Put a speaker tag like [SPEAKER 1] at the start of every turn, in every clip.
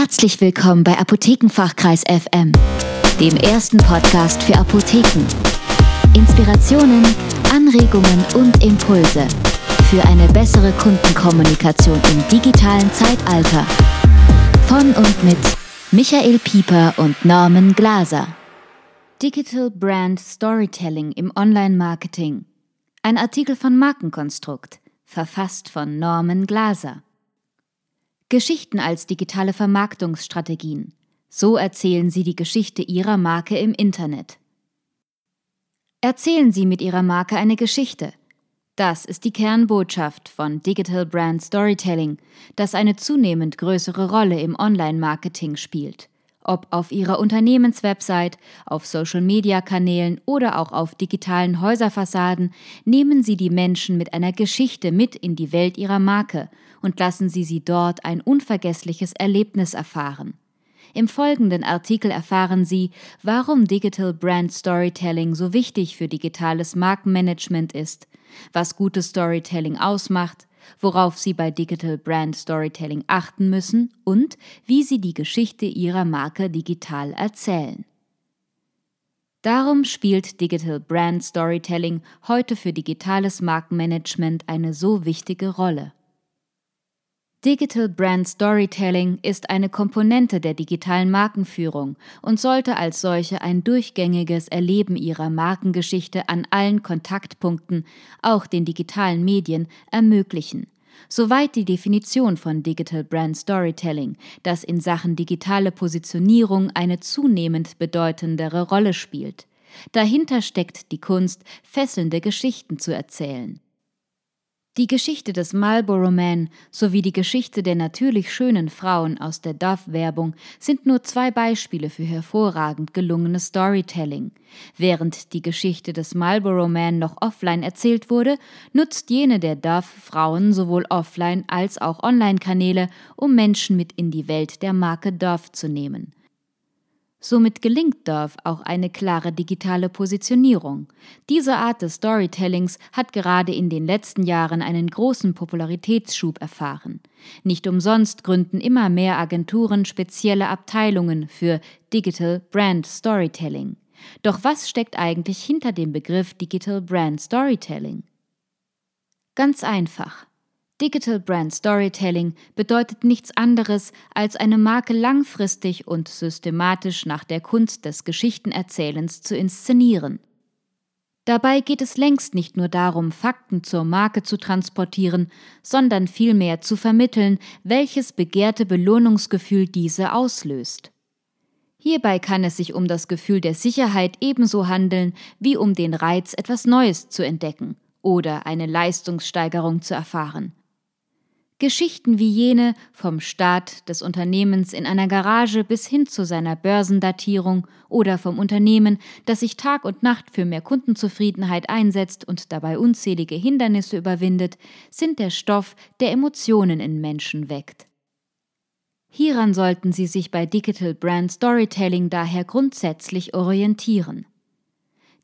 [SPEAKER 1] Herzlich willkommen bei Apothekenfachkreis FM, dem ersten Podcast für Apotheken. Inspirationen, Anregungen und Impulse für eine bessere Kundenkommunikation im digitalen Zeitalter. Von und mit Michael Pieper und Norman Glaser. Digital Brand Storytelling im Online-Marketing. Ein Artikel von Markenkonstrukt, verfasst von Norman Glaser. Geschichten als digitale Vermarktungsstrategien. So erzählen Sie die Geschichte Ihrer Marke im Internet. Erzählen Sie mit Ihrer Marke eine Geschichte. Das ist die Kernbotschaft von Digital Brand Storytelling, das eine zunehmend größere Rolle im Online-Marketing spielt. Ob auf Ihrer Unternehmenswebsite, auf Social-Media-Kanälen oder auch auf digitalen Häuserfassaden, nehmen Sie die Menschen mit einer Geschichte mit in die Welt Ihrer Marke und lassen Sie sie dort ein unvergessliches Erlebnis erfahren. Im folgenden Artikel erfahren Sie, warum Digital Brand Storytelling so wichtig für digitales Markenmanagement ist, was gutes Storytelling ausmacht, worauf Sie bei Digital Brand Storytelling achten müssen und wie Sie die Geschichte Ihrer Marke digital erzählen. Darum spielt Digital Brand Storytelling heute für digitales Markenmanagement eine so wichtige Rolle. Digital Brand Storytelling ist eine Komponente der digitalen Markenführung und sollte als solche ein durchgängiges Erleben ihrer Markengeschichte an allen Kontaktpunkten, auch den digitalen Medien, ermöglichen. Soweit die Definition von Digital Brand Storytelling, das in Sachen digitale Positionierung eine zunehmend bedeutendere Rolle spielt. Dahinter steckt die Kunst, fesselnde Geschichten zu erzählen. Die Geschichte des Marlboro Man sowie die Geschichte der natürlich schönen Frauen aus der Dove-Werbung sind nur zwei Beispiele für hervorragend gelungenes Storytelling. Während die Geschichte des Marlboro Man noch offline erzählt wurde, nutzt jene der Dove-Frauen sowohl offline als auch Online-Kanäle, um Menschen mit in die Welt der Marke Dove zu nehmen. Somit gelingt Dove auch eine klare digitale Positionierung. Diese Art des Storytellings hat gerade in den letzten Jahren einen großen Popularitätsschub erfahren. Nicht umsonst gründen immer mehr Agenturen spezielle Abteilungen für Digital Brand Storytelling. Doch was steckt eigentlich hinter dem Begriff Digital Brand Storytelling? Ganz einfach. Digital Brand Storytelling bedeutet nichts anderes, als eine Marke langfristig und systematisch nach der Kunst des Geschichtenerzählens zu inszenieren. Dabei geht es längst nicht nur darum, Fakten zur Marke zu transportieren, sondern vielmehr zu vermitteln, welches begehrte Belohnungsgefühl diese auslöst. Hierbei kann es sich um das Gefühl der Sicherheit ebenso handeln wie um den Reiz, etwas Neues zu entdecken oder eine Leistungssteigerung zu erfahren. Geschichten wie jene vom Start des Unternehmens in einer Garage bis hin zu seiner Börsendatierung oder vom Unternehmen, das sich Tag und Nacht für mehr Kundenzufriedenheit einsetzt und dabei unzählige Hindernisse überwindet, sind der Stoff, der Emotionen in Menschen weckt. Hieran sollten Sie sich bei Digital Brand Storytelling daher grundsätzlich orientieren.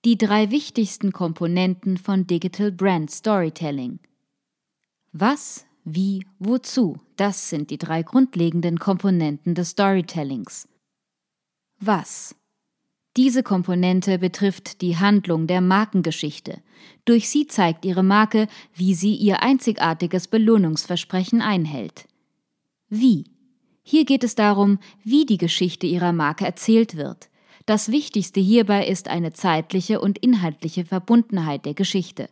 [SPEAKER 1] Die drei wichtigsten Komponenten von Digital Brand Storytelling. Was, wie, wozu. Das sind die drei grundlegenden Komponenten des Storytellings. Was? Diese Komponente betrifft die Handlung der Markengeschichte. Durch sie zeigt ihre Marke, wie sie ihr einzigartiges Belohnungsversprechen einhält. Wie? Hier geht es darum, wie die Geschichte ihrer Marke erzählt wird. Das Wichtigste hierbei ist eine zeitliche und inhaltliche Verbundenheit der Geschichte.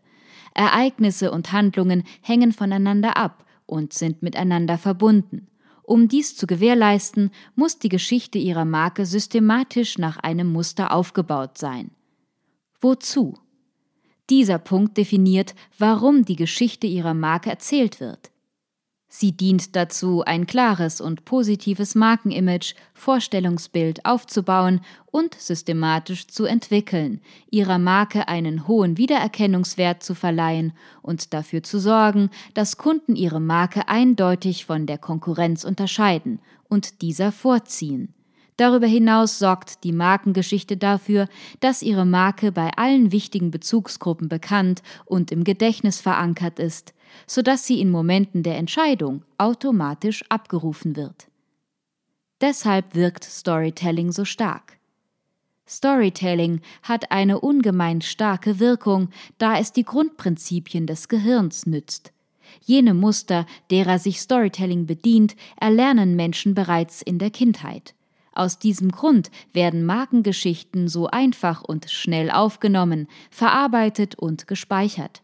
[SPEAKER 1] Ereignisse und Handlungen hängen voneinander ab und sind miteinander verbunden. Um dies zu gewährleisten, muss die Geschichte ihrer Marke systematisch nach einem Muster aufgebaut sein. Wozu? Dieser Punkt definiert, warum die Geschichte ihrer Marke erzählt wird. Sie dient dazu, ein klares und positives Markenimage, Vorstellungsbild aufzubauen und systematisch zu entwickeln, ihrer Marke einen hohen Wiedererkennungswert zu verleihen und dafür zu sorgen, dass Kunden ihre Marke eindeutig von der Konkurrenz unterscheiden und dieser vorziehen. Darüber hinaus sorgt die Markengeschichte dafür, dass ihre Marke bei allen wichtigen Bezugsgruppen bekannt und im Gedächtnis verankert ist, sodass sie in Momenten der Entscheidung automatisch abgerufen wird. Deshalb wirkt Storytelling so stark. Storytelling hat eine ungemein starke Wirkung, da es die Grundprinzipien des Gehirns nützt. Jene Muster, derer sich Storytelling bedient, erlernen Menschen bereits in der Kindheit. Aus diesem Grund werden Markengeschichten so einfach und schnell aufgenommen, verarbeitet und gespeichert.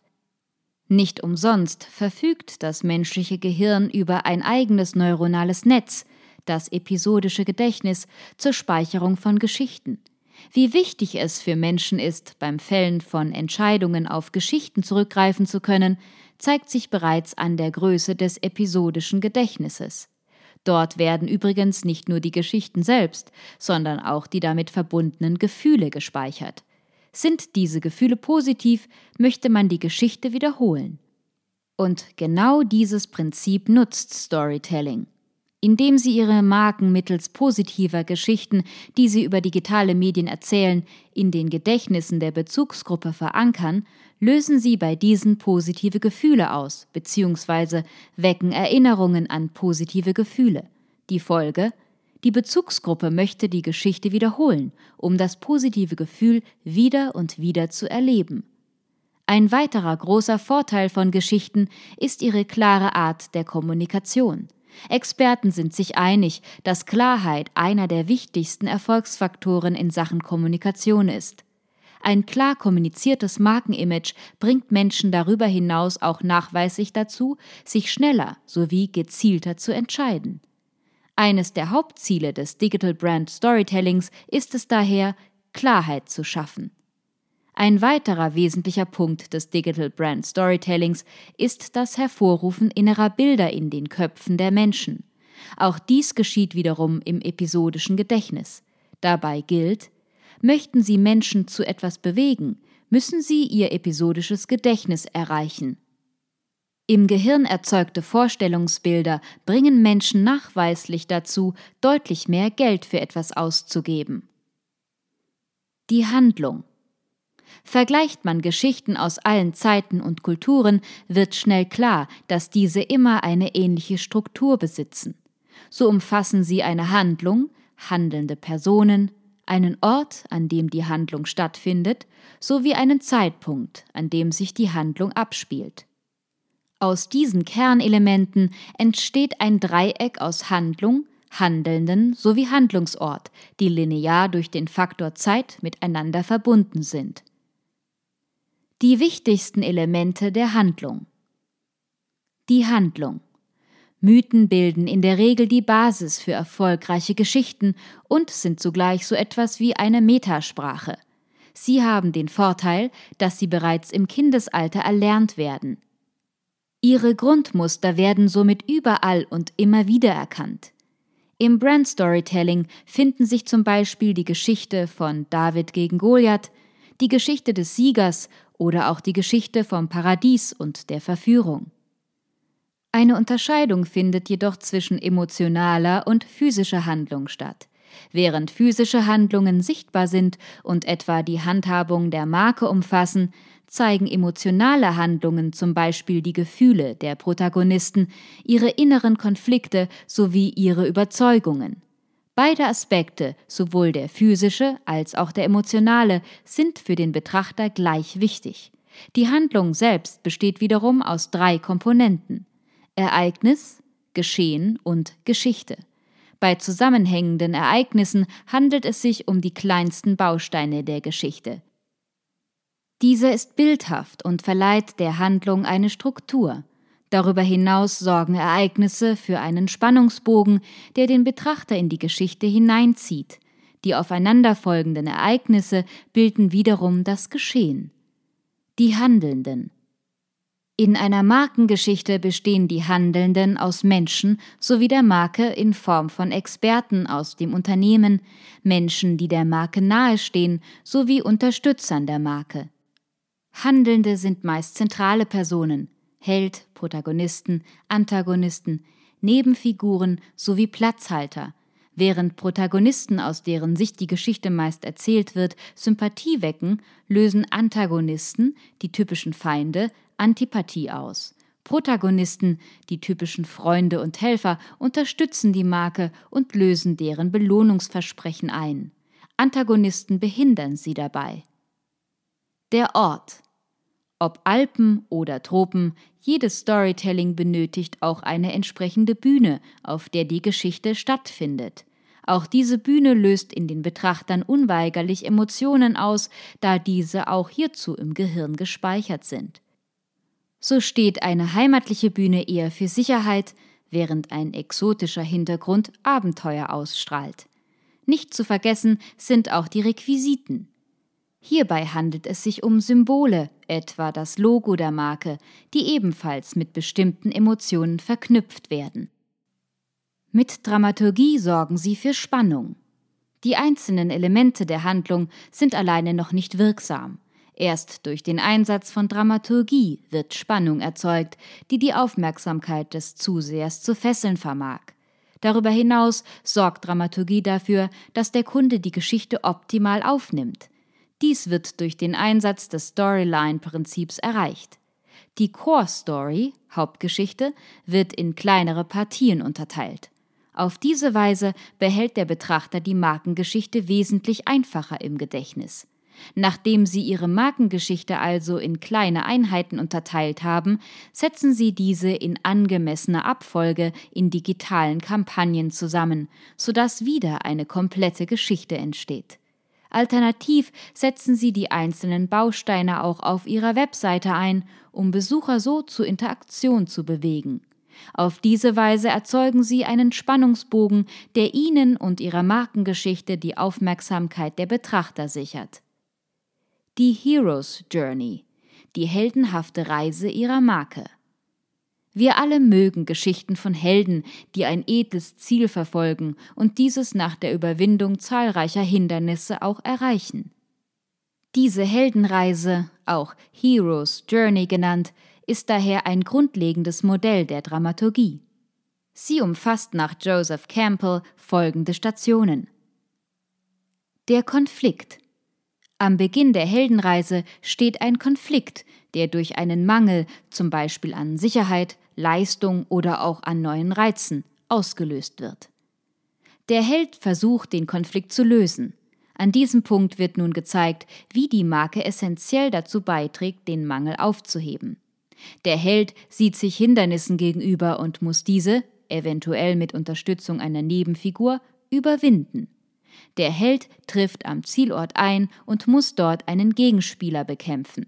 [SPEAKER 1] Nicht umsonst verfügt das menschliche Gehirn über ein eigenes neuronales Netz, das episodische Gedächtnis zur Speicherung von Geschichten. Wie wichtig es für Menschen ist, beim Fällen von Entscheidungen auf Geschichten zurückgreifen zu können, zeigt sich bereits an der Größe des episodischen Gedächtnisses. Dort werden übrigens nicht nur die Geschichten selbst, sondern auch die damit verbundenen Gefühle gespeichert. Sind diese Gefühle positiv, möchte man die Geschichte wiederholen. Und genau dieses Prinzip nutzt Storytelling. Indem sie ihre Marken mittels positiver Geschichten, die sie über digitale Medien erzählen, in den Gedächtnissen der Bezugsgruppe verankern, lösen sie bei diesen positive Gefühle aus bzw. wecken Erinnerungen an positive Gefühle. Die Folge die Bezugsgruppe möchte die Geschichte wiederholen, um das positive Gefühl wieder und wieder zu erleben. Ein weiterer großer Vorteil von Geschichten ist ihre klare Art der Kommunikation. Experten sind sich einig, dass Klarheit einer der wichtigsten Erfolgsfaktoren in Sachen Kommunikation ist. Ein klar kommuniziertes Markenimage bringt Menschen darüber hinaus auch nachweislich dazu, sich schneller sowie gezielter zu entscheiden. Eines der Hauptziele des Digital Brand Storytellings ist es daher, Klarheit zu schaffen. Ein weiterer wesentlicher Punkt des Digital Brand Storytellings ist das Hervorrufen innerer Bilder in den Köpfen der Menschen. Auch dies geschieht wiederum im episodischen Gedächtnis. Dabei gilt, möchten Sie Menschen zu etwas bewegen, müssen Sie Ihr episodisches Gedächtnis erreichen. Im Gehirn erzeugte Vorstellungsbilder bringen Menschen nachweislich dazu, deutlich mehr Geld für etwas auszugeben. Die Handlung Vergleicht man Geschichten aus allen Zeiten und Kulturen, wird schnell klar, dass diese immer eine ähnliche Struktur besitzen. So umfassen sie eine Handlung, handelnde Personen, einen Ort, an dem die Handlung stattfindet, sowie einen Zeitpunkt, an dem sich die Handlung abspielt. Aus diesen Kernelementen entsteht ein Dreieck aus Handlung, Handelnden sowie Handlungsort, die linear durch den Faktor Zeit miteinander verbunden sind. Die wichtigsten Elemente der Handlung. Die Handlung. Mythen bilden in der Regel die Basis für erfolgreiche Geschichten und sind zugleich so etwas wie eine Metasprache. Sie haben den Vorteil, dass sie bereits im Kindesalter erlernt werden. Ihre Grundmuster werden somit überall und immer wieder erkannt. Im Brand Storytelling finden sich zum Beispiel die Geschichte von David gegen Goliath, die Geschichte des Siegers oder auch die Geschichte vom Paradies und der Verführung. Eine Unterscheidung findet jedoch zwischen emotionaler und physischer Handlung statt. Während physische Handlungen sichtbar sind und etwa die Handhabung der Marke umfassen, zeigen emotionale Handlungen zum Beispiel die Gefühle der Protagonisten, ihre inneren Konflikte sowie ihre Überzeugungen. Beide Aspekte, sowohl der physische als auch der emotionale, sind für den Betrachter gleich wichtig. Die Handlung selbst besteht wiederum aus drei Komponenten Ereignis, Geschehen und Geschichte. Bei zusammenhängenden Ereignissen handelt es sich um die kleinsten Bausteine der Geschichte. Dieser ist bildhaft und verleiht der Handlung eine Struktur. Darüber hinaus sorgen Ereignisse für einen Spannungsbogen, der den Betrachter in die Geschichte hineinzieht. Die aufeinanderfolgenden Ereignisse bilden wiederum das Geschehen. Die Handelnden. In einer Markengeschichte bestehen die Handelnden aus Menschen sowie der Marke in Form von Experten aus dem Unternehmen, Menschen, die der Marke nahestehen, sowie Unterstützern der Marke. Handelnde sind meist zentrale Personen, Held, Protagonisten, Antagonisten, Nebenfiguren sowie Platzhalter, während Protagonisten, aus deren Sicht die Geschichte meist erzählt wird, Sympathie wecken, lösen Antagonisten, die typischen Feinde, Antipathie aus. Protagonisten, die typischen Freunde und Helfer, unterstützen die Marke und lösen deren Belohnungsversprechen ein. Antagonisten behindern sie dabei. Der Ort. Ob Alpen oder Tropen, jedes Storytelling benötigt auch eine entsprechende Bühne, auf der die Geschichte stattfindet. Auch diese Bühne löst in den Betrachtern unweigerlich Emotionen aus, da diese auch hierzu im Gehirn gespeichert sind. So steht eine heimatliche Bühne eher für Sicherheit, während ein exotischer Hintergrund Abenteuer ausstrahlt. Nicht zu vergessen sind auch die Requisiten. Hierbei handelt es sich um Symbole, etwa das Logo der Marke, die ebenfalls mit bestimmten Emotionen verknüpft werden. Mit Dramaturgie sorgen sie für Spannung. Die einzelnen Elemente der Handlung sind alleine noch nicht wirksam. Erst durch den Einsatz von Dramaturgie wird Spannung erzeugt, die die Aufmerksamkeit des Zusehers zu fesseln vermag. Darüber hinaus sorgt Dramaturgie dafür, dass der Kunde die Geschichte optimal aufnimmt. Dies wird durch den Einsatz des Storyline-Prinzips erreicht. Die Core Story, Hauptgeschichte, wird in kleinere Partien unterteilt. Auf diese Weise behält der Betrachter die Markengeschichte wesentlich einfacher im Gedächtnis. Nachdem Sie Ihre Markengeschichte also in kleine Einheiten unterteilt haben, setzen Sie diese in angemessener Abfolge in digitalen Kampagnen zusammen, sodass wieder eine komplette Geschichte entsteht. Alternativ setzen Sie die einzelnen Bausteine auch auf Ihrer Webseite ein, um Besucher so zur Interaktion zu bewegen. Auf diese Weise erzeugen Sie einen Spannungsbogen, der Ihnen und Ihrer Markengeschichte die Aufmerksamkeit der Betrachter sichert. Die Hero's Journey, die heldenhafte Reise Ihrer Marke. Wir alle mögen Geschichten von Helden, die ein edles Ziel verfolgen und dieses nach der Überwindung zahlreicher Hindernisse auch erreichen. Diese Heldenreise, auch Hero's Journey genannt, ist daher ein grundlegendes Modell der Dramaturgie. Sie umfasst nach Joseph Campbell folgende Stationen. Der Konflikt. Am Beginn der Heldenreise steht ein Konflikt, der durch einen Mangel, zum Beispiel an Sicherheit, Leistung oder auch an neuen Reizen, ausgelöst wird. Der Held versucht, den Konflikt zu lösen. An diesem Punkt wird nun gezeigt, wie die Marke essentiell dazu beiträgt, den Mangel aufzuheben. Der Held sieht sich Hindernissen gegenüber und muss diese, eventuell mit Unterstützung einer Nebenfigur, überwinden. Der Held trifft am Zielort ein und muss dort einen Gegenspieler bekämpfen.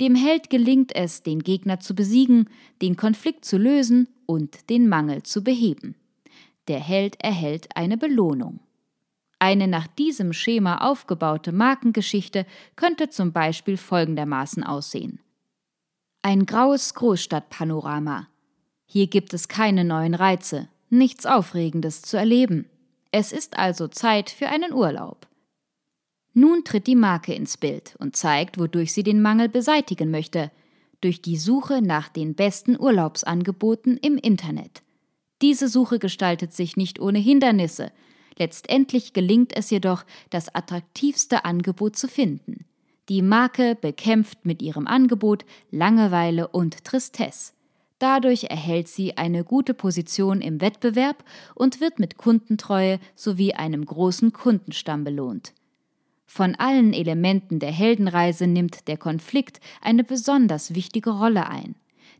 [SPEAKER 1] Dem Held gelingt es, den Gegner zu besiegen, den Konflikt zu lösen und den Mangel zu beheben. Der Held erhält eine Belohnung. Eine nach diesem Schema aufgebaute Markengeschichte könnte zum Beispiel folgendermaßen aussehen. Ein graues Großstadtpanorama. Hier gibt es keine neuen Reize, nichts Aufregendes zu erleben. Es ist also Zeit für einen Urlaub. Nun tritt die Marke ins Bild und zeigt, wodurch sie den Mangel beseitigen möchte, durch die Suche nach den besten Urlaubsangeboten im Internet. Diese Suche gestaltet sich nicht ohne Hindernisse, letztendlich gelingt es jedoch, das attraktivste Angebot zu finden. Die Marke bekämpft mit ihrem Angebot Langeweile und Tristesse. Dadurch erhält sie eine gute Position im Wettbewerb und wird mit Kundentreue sowie einem großen Kundenstamm belohnt. Von allen Elementen der Heldenreise nimmt der Konflikt eine besonders wichtige Rolle ein.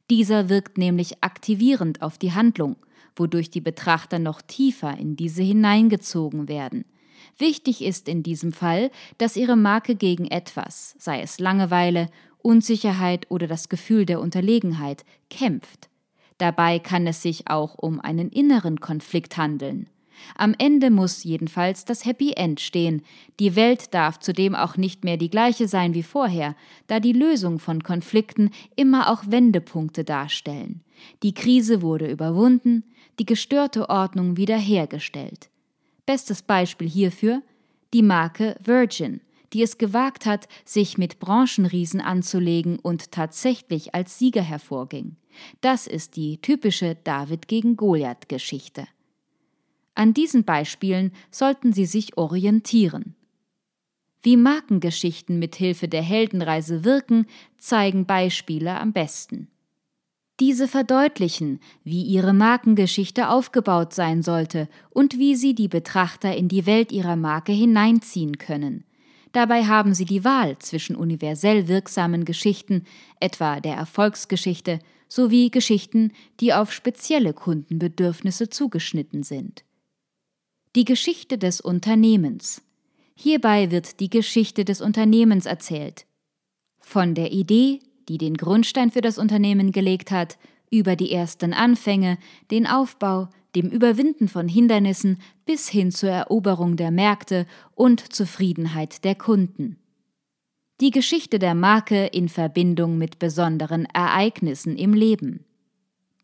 [SPEAKER 1] Dieser wirkt nämlich aktivierend auf die Handlung, wodurch die Betrachter noch tiefer in diese hineingezogen werden. Wichtig ist in diesem Fall, dass Ihre Marke gegen etwas, sei es Langeweile, Unsicherheit oder das Gefühl der Unterlegenheit, kämpft. Dabei kann es sich auch um einen inneren Konflikt handeln. Am Ende muss jedenfalls das Happy End stehen. Die Welt darf zudem auch nicht mehr die gleiche sein wie vorher, da die Lösung von Konflikten immer auch Wendepunkte darstellen. Die Krise wurde überwunden, die gestörte Ordnung wiederhergestellt. Bestes Beispiel hierfür die Marke Virgin, die es gewagt hat, sich mit Branchenriesen anzulegen und tatsächlich als Sieger hervorging. Das ist die typische David gegen Goliath Geschichte. An diesen Beispielen sollten Sie sich orientieren. Wie Markengeschichten mit Hilfe der Heldenreise wirken, zeigen Beispiele am besten. Diese verdeutlichen, wie ihre Markengeschichte aufgebaut sein sollte und wie sie die Betrachter in die Welt ihrer Marke hineinziehen können. Dabei haben sie die Wahl zwischen universell wirksamen Geschichten, etwa der Erfolgsgeschichte, sowie Geschichten, die auf spezielle Kundenbedürfnisse zugeschnitten sind. Die Geschichte des Unternehmens. Hierbei wird die Geschichte des Unternehmens erzählt. Von der Idee, die den Grundstein für das Unternehmen gelegt hat, über die ersten Anfänge, den Aufbau, dem Überwinden von Hindernissen bis hin zur Eroberung der Märkte und Zufriedenheit der Kunden. Die Geschichte der Marke in Verbindung mit besonderen Ereignissen im Leben.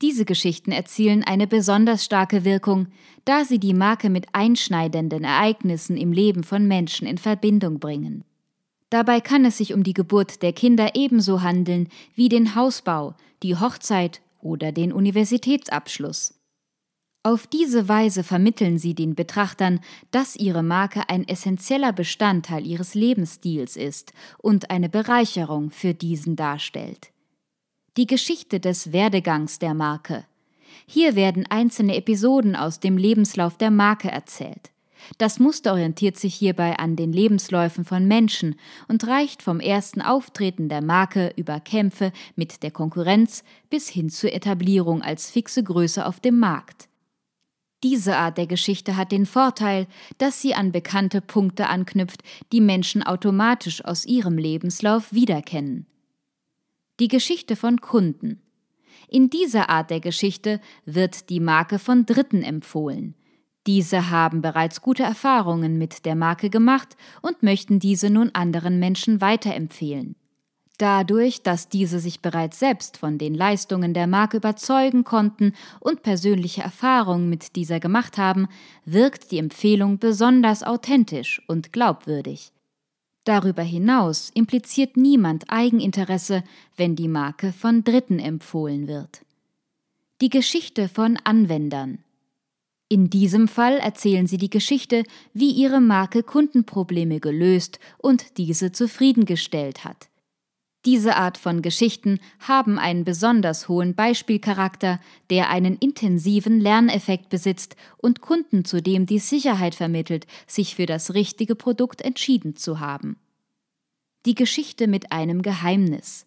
[SPEAKER 1] Diese Geschichten erzielen eine besonders starke Wirkung, da sie die Marke mit einschneidenden Ereignissen im Leben von Menschen in Verbindung bringen. Dabei kann es sich um die Geburt der Kinder ebenso handeln wie den Hausbau, die Hochzeit oder den Universitätsabschluss. Auf diese Weise vermitteln sie den Betrachtern, dass ihre Marke ein essentieller Bestandteil ihres Lebensstils ist und eine Bereicherung für diesen darstellt. Die Geschichte des Werdegangs der Marke. Hier werden einzelne Episoden aus dem Lebenslauf der Marke erzählt. Das Muster orientiert sich hierbei an den Lebensläufen von Menschen und reicht vom ersten Auftreten der Marke über Kämpfe mit der Konkurrenz bis hin zur Etablierung als fixe Größe auf dem Markt. Diese Art der Geschichte hat den Vorteil, dass sie an bekannte Punkte anknüpft, die Menschen automatisch aus ihrem Lebenslauf wiederkennen. Die Geschichte von Kunden. In dieser Art der Geschichte wird die Marke von Dritten empfohlen. Diese haben bereits gute Erfahrungen mit der Marke gemacht und möchten diese nun anderen Menschen weiterempfehlen. Dadurch, dass diese sich bereits selbst von den Leistungen der Marke überzeugen konnten und persönliche Erfahrungen mit dieser gemacht haben, wirkt die Empfehlung besonders authentisch und glaubwürdig. Darüber hinaus impliziert niemand Eigeninteresse, wenn die Marke von Dritten empfohlen wird. Die Geschichte von Anwendern in diesem Fall erzählen sie die Geschichte, wie ihre Marke Kundenprobleme gelöst und diese zufriedengestellt hat. Diese Art von Geschichten haben einen besonders hohen Beispielcharakter, der einen intensiven Lerneffekt besitzt und Kunden zudem die Sicherheit vermittelt, sich für das richtige Produkt entschieden zu haben. Die Geschichte mit einem Geheimnis.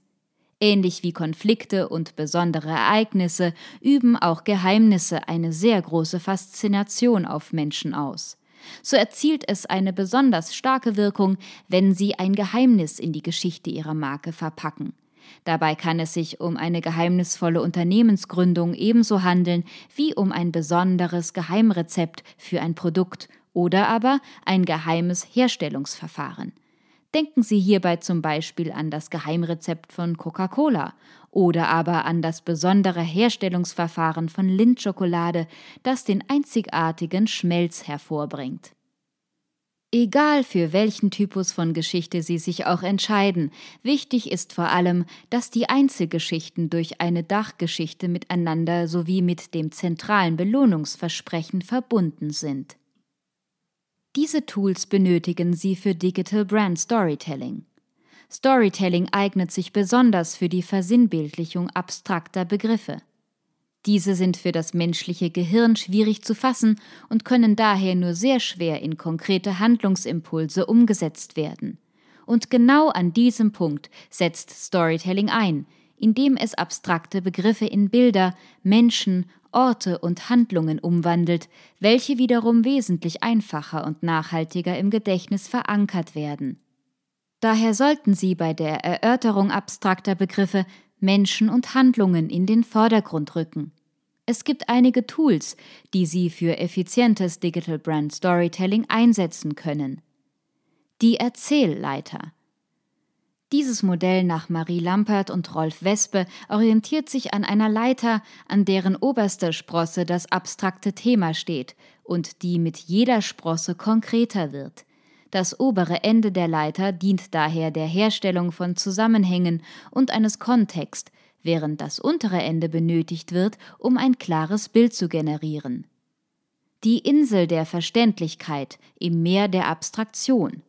[SPEAKER 1] Ähnlich wie Konflikte und besondere Ereignisse üben auch Geheimnisse eine sehr große Faszination auf Menschen aus so erzielt es eine besonders starke Wirkung, wenn sie ein Geheimnis in die Geschichte ihrer Marke verpacken. Dabei kann es sich um eine geheimnisvolle Unternehmensgründung ebenso handeln wie um ein besonderes Geheimrezept für ein Produkt oder aber ein geheimes Herstellungsverfahren. Denken Sie hierbei zum Beispiel an das Geheimrezept von Coca-Cola oder aber an das besondere Herstellungsverfahren von Lindschokolade, das den einzigartigen Schmelz hervorbringt. Egal für welchen Typus von Geschichte Sie sich auch entscheiden, wichtig ist vor allem, dass die Einzelgeschichten durch eine Dachgeschichte miteinander sowie mit dem zentralen Belohnungsversprechen verbunden sind. Diese Tools benötigen Sie für Digital Brand Storytelling. Storytelling eignet sich besonders für die Versinnbildlichung abstrakter Begriffe. Diese sind für das menschliche Gehirn schwierig zu fassen und können daher nur sehr schwer in konkrete Handlungsimpulse umgesetzt werden. Und genau an diesem Punkt setzt Storytelling ein, indem es abstrakte Begriffe in Bilder, Menschen Orte und Handlungen umwandelt, welche wiederum wesentlich einfacher und nachhaltiger im Gedächtnis verankert werden. Daher sollten Sie bei der Erörterung abstrakter Begriffe Menschen und Handlungen in den Vordergrund rücken. Es gibt einige Tools, die Sie für effizientes Digital Brand Storytelling einsetzen können. Die Erzählleiter dieses Modell nach Marie Lampert und Rolf Wespe orientiert sich an einer Leiter, an deren oberster Sprosse das abstrakte Thema steht und die mit jeder Sprosse konkreter wird. Das obere Ende der Leiter dient daher der Herstellung von Zusammenhängen und eines Kontext, während das untere Ende benötigt wird, um ein klares Bild zu generieren. Die Insel der Verständlichkeit im Meer der Abstraktion.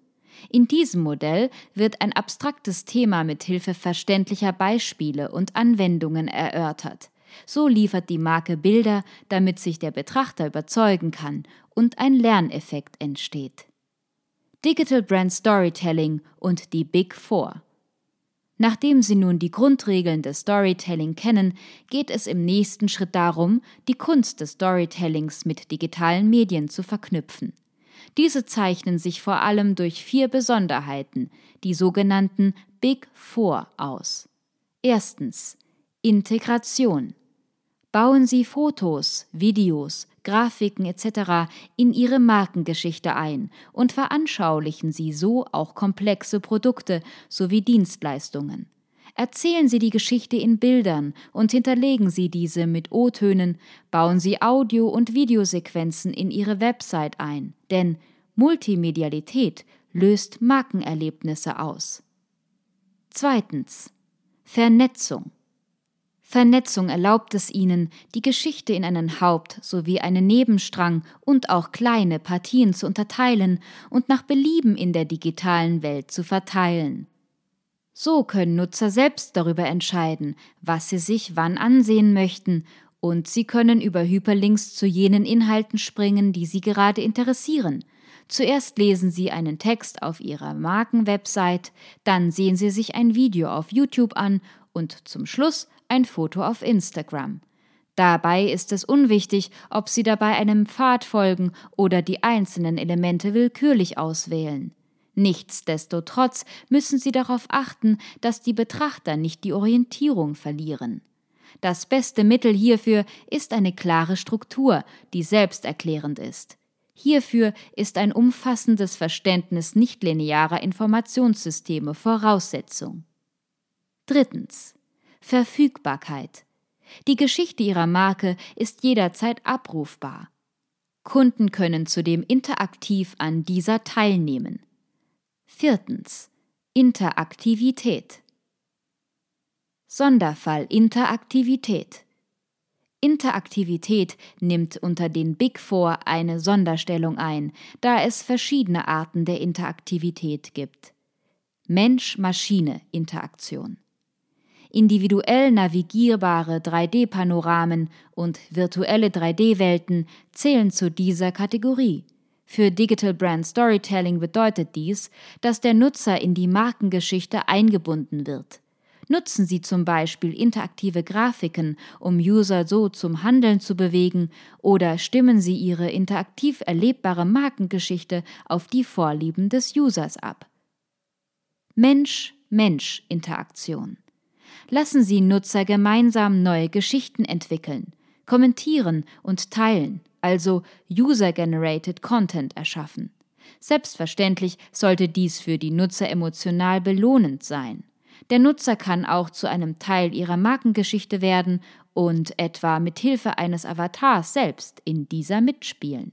[SPEAKER 1] In diesem Modell wird ein abstraktes Thema mit Hilfe verständlicher Beispiele und Anwendungen erörtert. So liefert die Marke Bilder, damit sich der Betrachter überzeugen kann und ein Lerneffekt entsteht. Digital Brand Storytelling und die Big Four. Nachdem Sie nun die Grundregeln des Storytelling kennen, geht es im nächsten Schritt darum, die Kunst des Storytellings mit digitalen Medien zu verknüpfen. Diese zeichnen sich vor allem durch vier Besonderheiten, die sogenannten Big Four, aus. Erstens Integration. Bauen Sie Fotos, Videos, Grafiken etc. in Ihre Markengeschichte ein und veranschaulichen Sie so auch komplexe Produkte sowie Dienstleistungen. Erzählen Sie die Geschichte in Bildern und hinterlegen Sie diese mit O-Tönen, bauen Sie Audio- und Videosequenzen in Ihre Website ein, denn Multimedialität löst Markenerlebnisse aus. Zweitens. Vernetzung. Vernetzung erlaubt es ihnen, die Geschichte in einen Haupt- sowie einen Nebenstrang und auch kleine Partien zu unterteilen und nach Belieben in der digitalen Welt zu verteilen. So können Nutzer selbst darüber entscheiden, was sie sich wann ansehen möchten, und sie können über Hyperlinks zu jenen Inhalten springen, die sie gerade interessieren. Zuerst lesen Sie einen Text auf Ihrer Markenwebsite, dann sehen Sie sich ein Video auf YouTube an und zum Schluss ein Foto auf Instagram. Dabei ist es unwichtig, ob Sie dabei einem Pfad folgen oder die einzelnen Elemente willkürlich auswählen. Nichtsdestotrotz müssen Sie darauf achten, dass die Betrachter nicht die Orientierung verlieren. Das beste Mittel hierfür ist eine klare Struktur, die selbsterklärend ist. Hierfür ist ein umfassendes Verständnis nichtlinearer Informationssysteme Voraussetzung. Drittens. Verfügbarkeit. Die Geschichte ihrer Marke ist jederzeit abrufbar. Kunden können zudem interaktiv an dieser teilnehmen. Viertens. Interaktivität. Sonderfall Interaktivität. Interaktivität nimmt unter den Big Four eine Sonderstellung ein, da es verschiedene Arten der Interaktivität gibt. Mensch-Maschine-Interaktion individuell navigierbare 3D-Panoramen und virtuelle 3D-Welten zählen zu dieser Kategorie. Für Digital Brand Storytelling bedeutet dies, dass der Nutzer in die Markengeschichte eingebunden wird. Nutzen Sie zum Beispiel interaktive Grafiken, um User so zum Handeln zu bewegen, oder stimmen Sie Ihre interaktiv erlebbare Markengeschichte auf die Vorlieben des Users ab. Mensch-Mensch-Interaktion lassen Sie Nutzer gemeinsam neue Geschichten entwickeln, kommentieren und teilen, also User-Generated Content erschaffen. Selbstverständlich sollte dies für die Nutzer emotional belohnend sein. Der Nutzer kann auch zu einem Teil ihrer Markengeschichte werden und etwa mit Hilfe eines Avatars selbst in dieser mitspielen.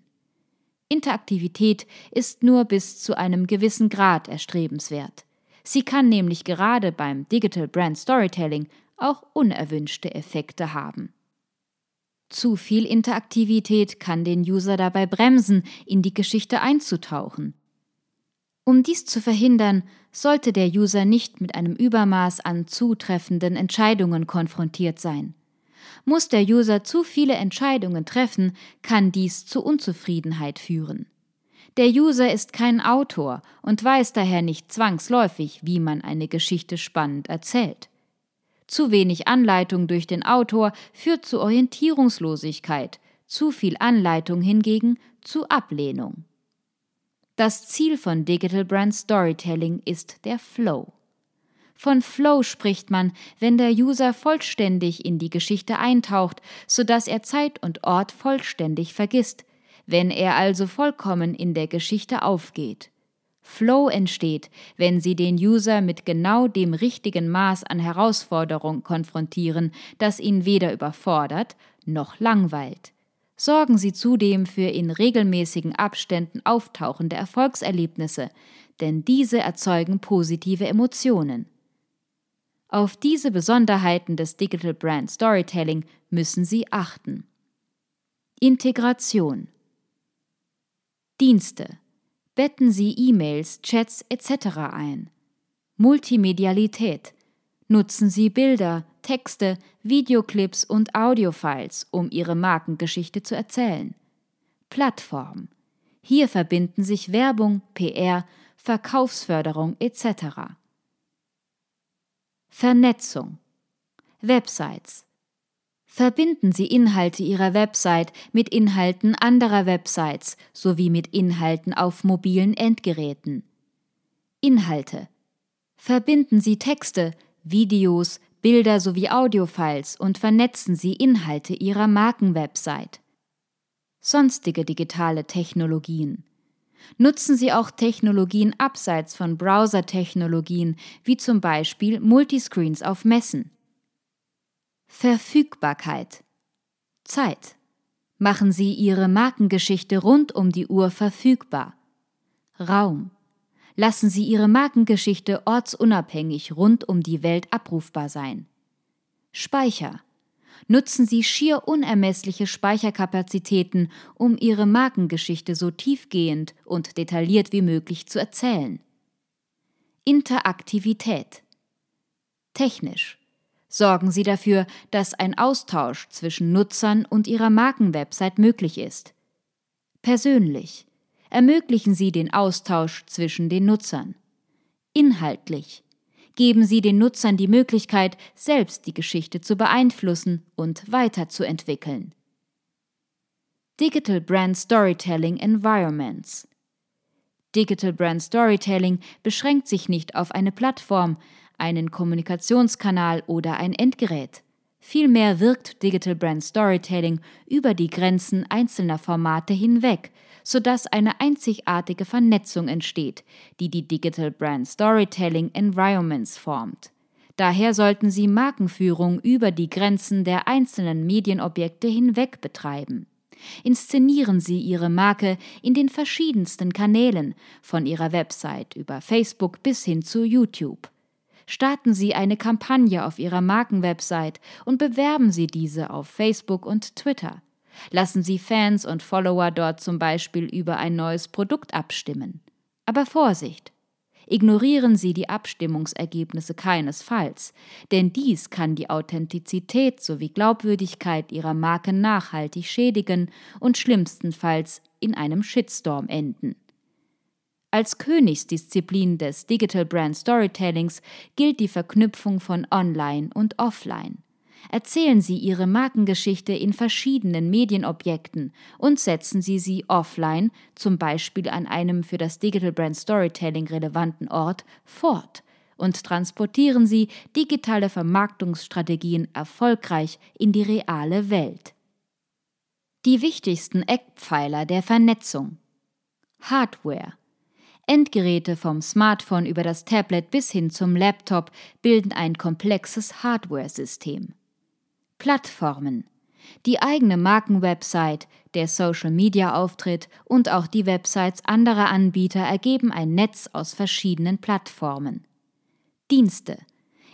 [SPEAKER 1] Interaktivität ist nur bis zu einem gewissen Grad erstrebenswert. Sie kann nämlich gerade beim Digital Brand Storytelling auch unerwünschte Effekte haben. Zu viel Interaktivität kann den User dabei bremsen, in die Geschichte einzutauchen. Um dies zu verhindern, sollte der User nicht mit einem Übermaß an zutreffenden Entscheidungen konfrontiert sein. Muss der User zu viele Entscheidungen treffen, kann dies zu Unzufriedenheit führen. Der User ist kein Autor und weiß daher nicht zwangsläufig, wie man eine Geschichte spannend erzählt. Zu wenig Anleitung durch den Autor führt zu Orientierungslosigkeit, zu viel Anleitung hingegen zu Ablehnung. Das Ziel von Digital Brand Storytelling ist der Flow. Von Flow spricht man, wenn der User vollständig in die Geschichte eintaucht, sodass er Zeit und Ort vollständig vergisst, wenn er also vollkommen in der Geschichte aufgeht. Flow entsteht, wenn Sie den User mit genau dem richtigen Maß an Herausforderung konfrontieren, das ihn weder überfordert noch langweilt. Sorgen Sie zudem für in regelmäßigen Abständen auftauchende Erfolgserlebnisse, denn diese erzeugen positive Emotionen. Auf diese Besonderheiten des Digital Brand Storytelling müssen Sie achten. Integration Dienste. Betten Sie E-Mails, Chats etc. ein. Multimedialität. Nutzen Sie Bilder, Texte, Videoclips und Audiofiles, um Ihre Markengeschichte zu erzählen. Plattform. Hier verbinden sich Werbung, PR, Verkaufsförderung etc. Vernetzung. Websites. Verbinden Sie Inhalte Ihrer Website mit Inhalten anderer Websites sowie mit Inhalten auf mobilen Endgeräten. Inhalte. Verbinden Sie Texte, Videos, Bilder sowie Audiofiles und vernetzen Sie Inhalte Ihrer Markenwebsite. Sonstige digitale Technologien. Nutzen Sie auch Technologien abseits von Browser-Technologien, wie zum Beispiel Multiscreens auf Messen. Verfügbarkeit. Zeit. Machen Sie Ihre Markengeschichte rund um die Uhr verfügbar. Raum. Lassen Sie Ihre Markengeschichte ortsunabhängig rund um die Welt abrufbar sein. Speicher. Nutzen Sie schier unermessliche Speicherkapazitäten, um Ihre Markengeschichte so tiefgehend und detailliert wie möglich zu erzählen. Interaktivität. Technisch sorgen Sie dafür, dass ein Austausch zwischen Nutzern und Ihrer Markenwebsite möglich ist. Persönlich ermöglichen Sie den Austausch zwischen den Nutzern. Inhaltlich geben Sie den Nutzern die Möglichkeit, selbst die Geschichte zu beeinflussen und weiterzuentwickeln. Digital Brand Storytelling Environments Digital Brand Storytelling beschränkt sich nicht auf eine Plattform, einen Kommunikationskanal oder ein Endgerät. Vielmehr wirkt Digital Brand Storytelling über die Grenzen einzelner Formate hinweg, sodass eine einzigartige Vernetzung entsteht, die die Digital Brand Storytelling Environments formt. Daher sollten Sie Markenführung über die Grenzen der einzelnen Medienobjekte hinweg betreiben. Inszenieren Sie Ihre Marke in den verschiedensten Kanälen, von Ihrer Website über Facebook bis hin zu YouTube. Starten Sie eine Kampagne auf Ihrer Markenwebsite und bewerben Sie diese auf Facebook und Twitter. Lassen Sie Fans und Follower dort zum Beispiel über ein neues Produkt abstimmen. Aber Vorsicht! Ignorieren Sie die Abstimmungsergebnisse keinesfalls, denn dies kann die Authentizität sowie Glaubwürdigkeit Ihrer Marke nachhaltig schädigen und schlimmstenfalls in einem Shitstorm enden. Als Königsdisziplin des Digital Brand Storytellings gilt die Verknüpfung von Online und Offline. Erzählen Sie Ihre Markengeschichte in verschiedenen Medienobjekten und setzen Sie sie offline, zum Beispiel an einem für das Digital Brand Storytelling relevanten Ort, fort und transportieren Sie digitale Vermarktungsstrategien erfolgreich in die reale Welt. Die wichtigsten Eckpfeiler der Vernetzung Hardware Endgeräte vom Smartphone über das Tablet bis hin zum Laptop bilden ein komplexes Hardware-System. Plattformen. Die eigene Markenwebsite, der Social-Media-Auftritt und auch die Websites anderer Anbieter ergeben ein Netz aus verschiedenen Plattformen. Dienste.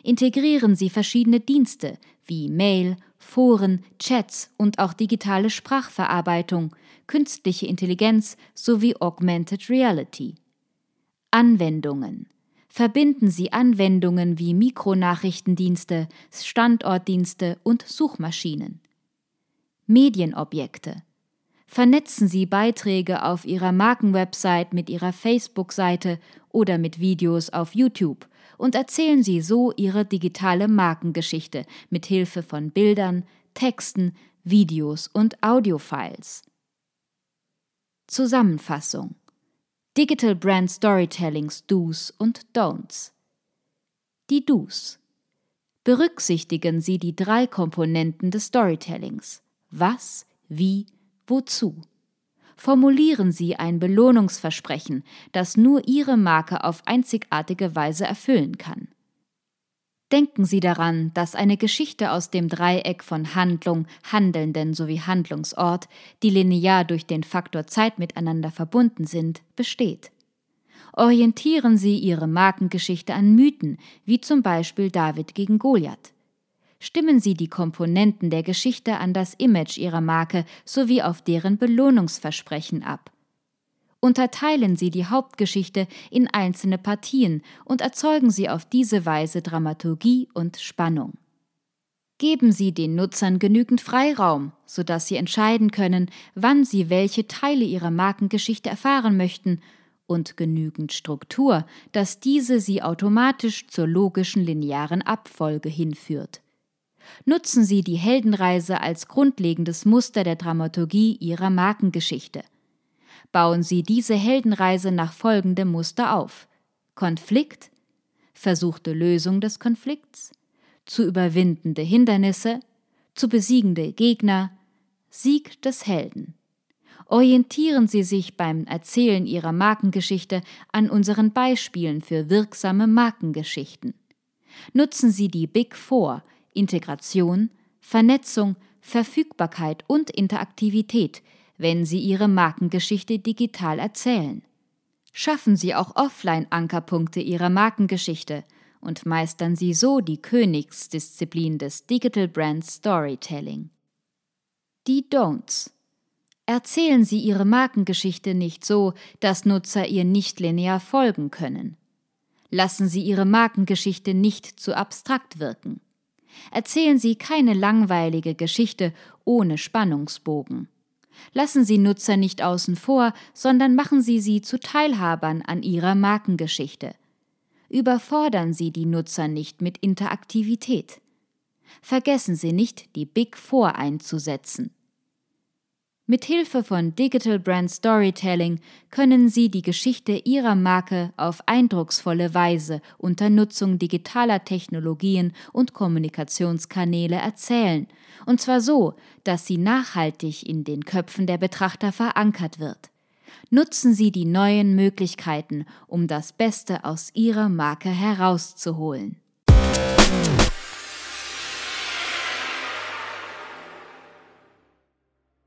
[SPEAKER 1] Integrieren Sie verschiedene Dienste wie Mail, Foren, Chats und auch digitale Sprachverarbeitung, künstliche Intelligenz sowie Augmented Reality. Anwendungen. Verbinden Sie Anwendungen wie Mikronachrichtendienste, Standortdienste und Suchmaschinen. Medienobjekte. Vernetzen Sie Beiträge auf Ihrer Markenwebsite mit Ihrer Facebook-Seite oder mit Videos auf YouTube und erzählen Sie so Ihre digitale Markengeschichte mit Hilfe von Bildern, Texten, Videos und Audiofiles. Zusammenfassung Digital Brand Storytellings Do's und Don'ts. Die Do's. Berücksichtigen Sie die drei Komponenten des Storytellings. Was, wie, wozu. Formulieren Sie ein Belohnungsversprechen, das nur Ihre Marke auf einzigartige Weise erfüllen kann. Denken Sie daran, dass eine Geschichte aus dem Dreieck von Handlung, Handelnden sowie Handlungsort, die linear durch den Faktor Zeit miteinander verbunden sind, besteht. Orientieren Sie Ihre Markengeschichte an Mythen, wie zum Beispiel David gegen Goliath. Stimmen Sie die Komponenten der Geschichte an das Image Ihrer Marke sowie auf deren Belohnungsversprechen ab Unterteilen Sie die Hauptgeschichte in einzelne Partien und erzeugen Sie auf diese Weise Dramaturgie und Spannung. Geben Sie den Nutzern genügend Freiraum, sodass sie entscheiden können, wann sie welche Teile ihrer Markengeschichte erfahren möchten, und genügend Struktur, dass diese sie automatisch zur logischen linearen Abfolge hinführt. Nutzen Sie die Heldenreise als grundlegendes Muster der Dramaturgie Ihrer Markengeschichte. Bauen Sie diese Heldenreise nach folgendem Muster auf. Konflikt, versuchte Lösung des Konflikts, zu überwindende Hindernisse, zu besiegende Gegner, Sieg des Helden. Orientieren Sie sich beim Erzählen Ihrer Markengeschichte an unseren Beispielen für wirksame Markengeschichten. Nutzen Sie die Big Four Integration, Vernetzung, Verfügbarkeit und Interaktivität, wenn Sie Ihre Markengeschichte digital erzählen. Schaffen Sie auch Offline-Ankerpunkte Ihrer Markengeschichte – und meistern sie so die Königsdisziplin des Digital Brand Storytelling. Die Don'ts. Erzählen Sie Ihre Markengeschichte nicht so, dass Nutzer ihr nicht linear folgen können. Lassen Sie Ihre Markengeschichte nicht zu abstrakt wirken. Erzählen Sie keine langweilige Geschichte ohne Spannungsbogen. Lassen Sie Nutzer nicht außen vor, sondern machen Sie sie zu Teilhabern an Ihrer Markengeschichte – überfordern Sie die Nutzer nicht mit Interaktivität. Vergessen Sie nicht, die Big Four einzusetzen. Mit Hilfe von Digital Brand Storytelling können Sie die Geschichte Ihrer Marke auf eindrucksvolle Weise unter Nutzung digitaler Technologien und Kommunikationskanäle erzählen, und zwar so, dass sie nachhaltig in den Köpfen der Betrachter verankert wird. Nutzen Sie die neuen Möglichkeiten, um das Beste aus Ihrer Marke herauszuholen.